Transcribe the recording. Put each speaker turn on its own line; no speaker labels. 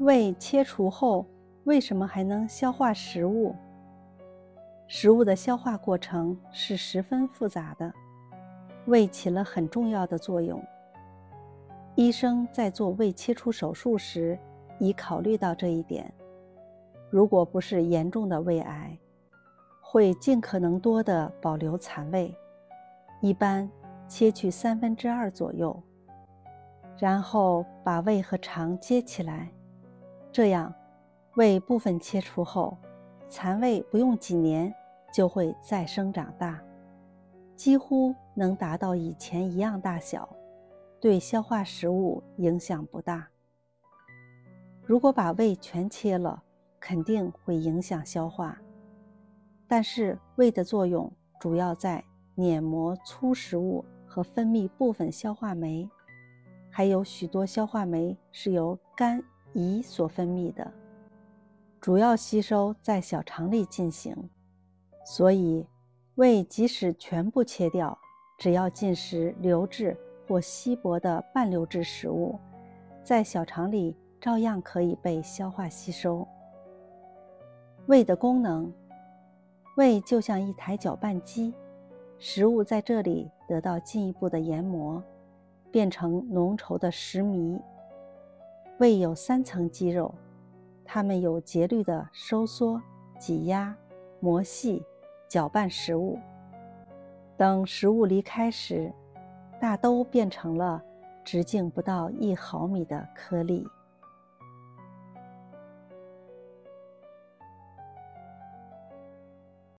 胃切除后为什么还能消化食物？食物的消化过程是十分复杂的，胃起了很重要的作用。医生在做胃切除手术时已考虑到这一点。如果不是严重的胃癌，会尽可能多的保留残胃，一般切去三分之二左右，然后把胃和肠接起来，这样胃部分切除后，残胃不用几年。就会再生长大，几乎能达到以前一样大小，对消化食物影响不大。如果把胃全切了，肯定会影响消化。但是胃的作用主要在碾磨粗食物和分泌部分消化酶，还有许多消化酶是由肝胰所分泌的，主要吸收在小肠里进行。所以，胃即使全部切掉，只要进食流质或稀薄的半流质食物，在小肠里照样可以被消化吸收。胃的功能，胃就像一台搅拌机，食物在这里得到进一步的研磨，变成浓稠的食糜。胃有三层肌肉，它们有节律的收缩、挤压、磨细。搅拌食物，等食物离开时，大都变成了直径不到一毫米的颗粒。